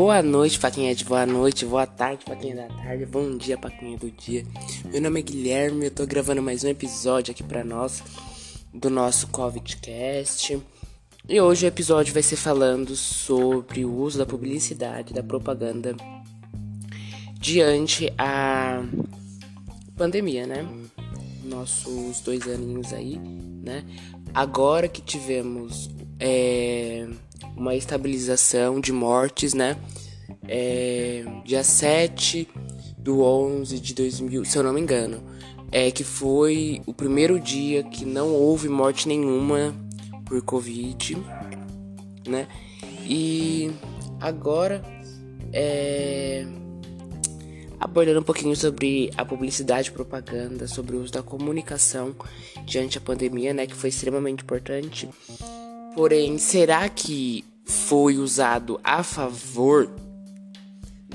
Boa noite pra quem é de boa noite, boa tarde pra quem é da tarde, bom dia pra quem é do dia. Meu nome é Guilherme, eu tô gravando mais um episódio aqui pra nós do nosso COVIDcast. E hoje o episódio vai ser falando sobre o uso da publicidade, da propaganda diante a pandemia, né? Nossos dois aninhos aí, né? Agora que tivemos é, uma estabilização de mortes, né? É, dia 7 do 11 de 2000, se eu não me engano, é que foi o primeiro dia que não houve morte nenhuma por Covid, né? E agora é abordando um pouquinho sobre a publicidade e propaganda, sobre o uso da comunicação diante da pandemia, né, que foi extremamente importante. Porém, será que foi usado a favor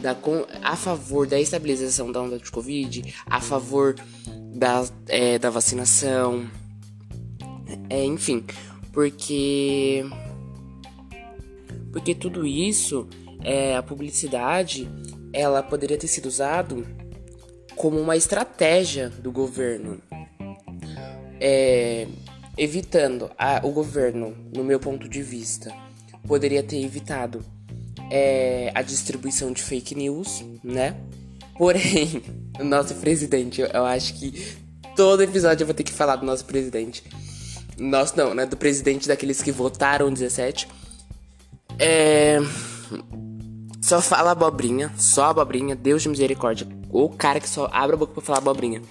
da, a favor da estabilização da onda de Covid, a favor da, é, da vacinação, é, enfim, porque porque tudo isso, é, a publicidade, ela poderia ter sido usado como uma estratégia do governo. É, evitando a, o governo, no meu ponto de vista, poderia ter evitado é, a distribuição de fake news, né? Porém, o nosso presidente, eu, eu acho que todo episódio eu vou ter que falar do nosso presidente. Nosso não, né? Do presidente daqueles que votaram 17. É. Só fala abobrinha, só abobrinha, Deus de misericórdia. O cara que só abre a boca pra falar abobrinha.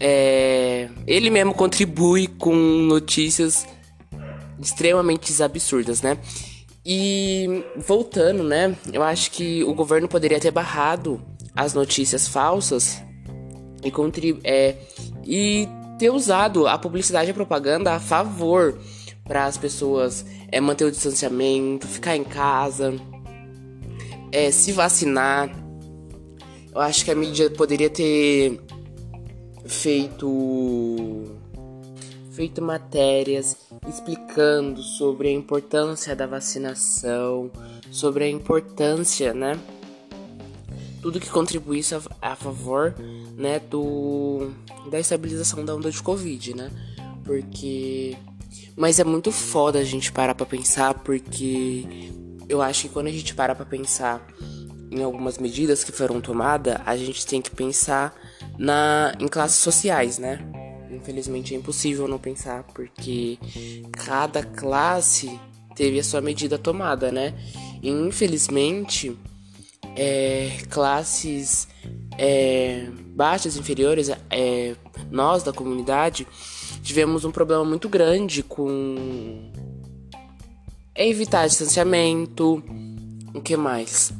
É, ele mesmo contribui com notícias extremamente absurdas, né? E voltando, né? Eu acho que o governo poderia ter barrado as notícias falsas e, é, e ter usado a publicidade e a propaganda a favor para as pessoas é, manter o distanciamento, ficar em casa, é, se vacinar. Eu acho que a mídia poderia ter feito feito matérias explicando sobre a importância da vacinação, sobre a importância, né? Tudo que contribuísse a, favor, né, do da estabilização da onda de Covid, né? Porque mas é muito foda a gente parar para pensar porque eu acho que quando a gente para para pensar em algumas medidas que foram tomadas, a gente tem que pensar na, em classes sociais, né? Infelizmente é impossível não pensar, porque cada classe teve a sua medida tomada, né? E infelizmente, é, classes é, baixas, inferiores, é, nós da comunidade tivemos um problema muito grande com evitar distanciamento, o que mais?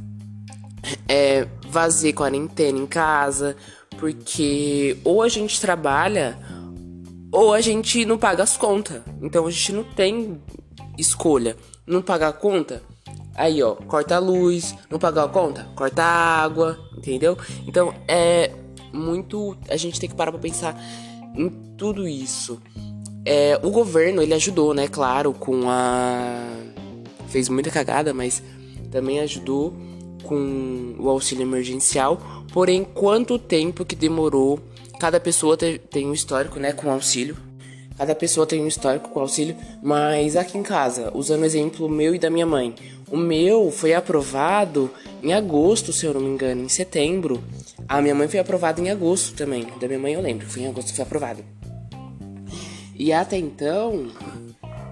É, fazer quarentena em casa, porque ou a gente trabalha ou a gente não paga as contas. Então a gente não tem escolha. Não pagar a conta, aí ó, corta a luz. Não pagar a conta, corta a água. Entendeu? Então é muito. A gente tem que parar pra pensar em tudo isso. É, o governo ele ajudou, né? Claro, com a. Fez muita cagada, mas também ajudou com o auxílio emergencial. Porém, quanto tempo que demorou? Cada pessoa tem um histórico, né, com auxílio. Cada pessoa tem um histórico com auxílio, mas aqui em casa, usando o exemplo meu e da minha mãe, o meu foi aprovado em agosto, se eu não me engano, em setembro. A minha mãe foi aprovada em agosto também. Da minha mãe eu lembro, foi em agosto que foi aprovado. E até então,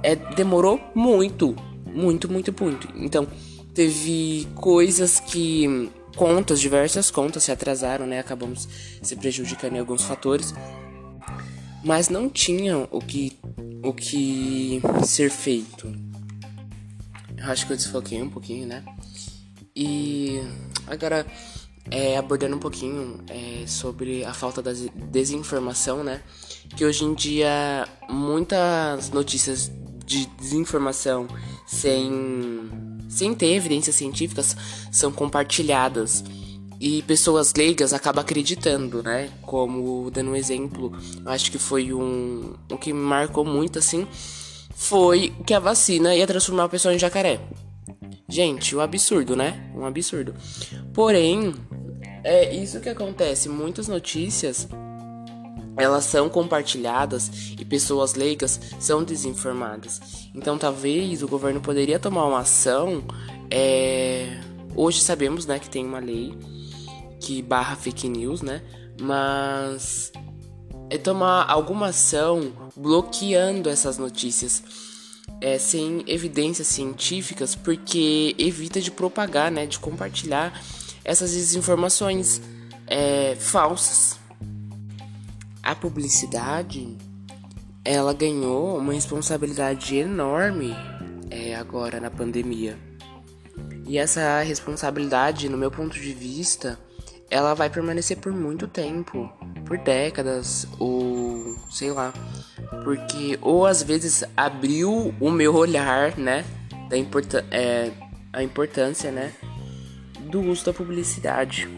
é, demorou muito, muito, muito, muito. Então, teve coisas que contas, diversas contas se atrasaram, né? Acabamos se prejudicando em alguns fatores. Mas não tinham o que o que ser feito. Eu acho que eu desfoquei um pouquinho, né? E agora é, abordando um pouquinho é, sobre a falta da desinformação, né? Que hoje em dia muitas notícias de desinformação sem sem ter evidências científicas, são compartilhadas. E pessoas leigas acabam acreditando, né? Como dando um exemplo, acho que foi um. O que me marcou muito assim foi que a vacina ia transformar a pessoa em jacaré. Gente, um absurdo, né? Um absurdo. Porém, é isso que acontece. Muitas notícias elas são compartilhadas e pessoas leigas são desinformadas. Então, talvez o governo poderia tomar uma ação. É... Hoje sabemos, né, que tem uma lei que barra fake news, né? Mas é tomar alguma ação bloqueando essas notícias é, sem evidências científicas, porque evita de propagar, né, de compartilhar essas desinformações é, falsas. A publicidade, ela ganhou uma responsabilidade enorme é, agora na pandemia. E essa responsabilidade, no meu ponto de vista, ela vai permanecer por muito tempo, por décadas, ou sei lá. Porque, ou às vezes abriu o meu olhar, né? Da importância, é, a importância, né? Do uso da publicidade.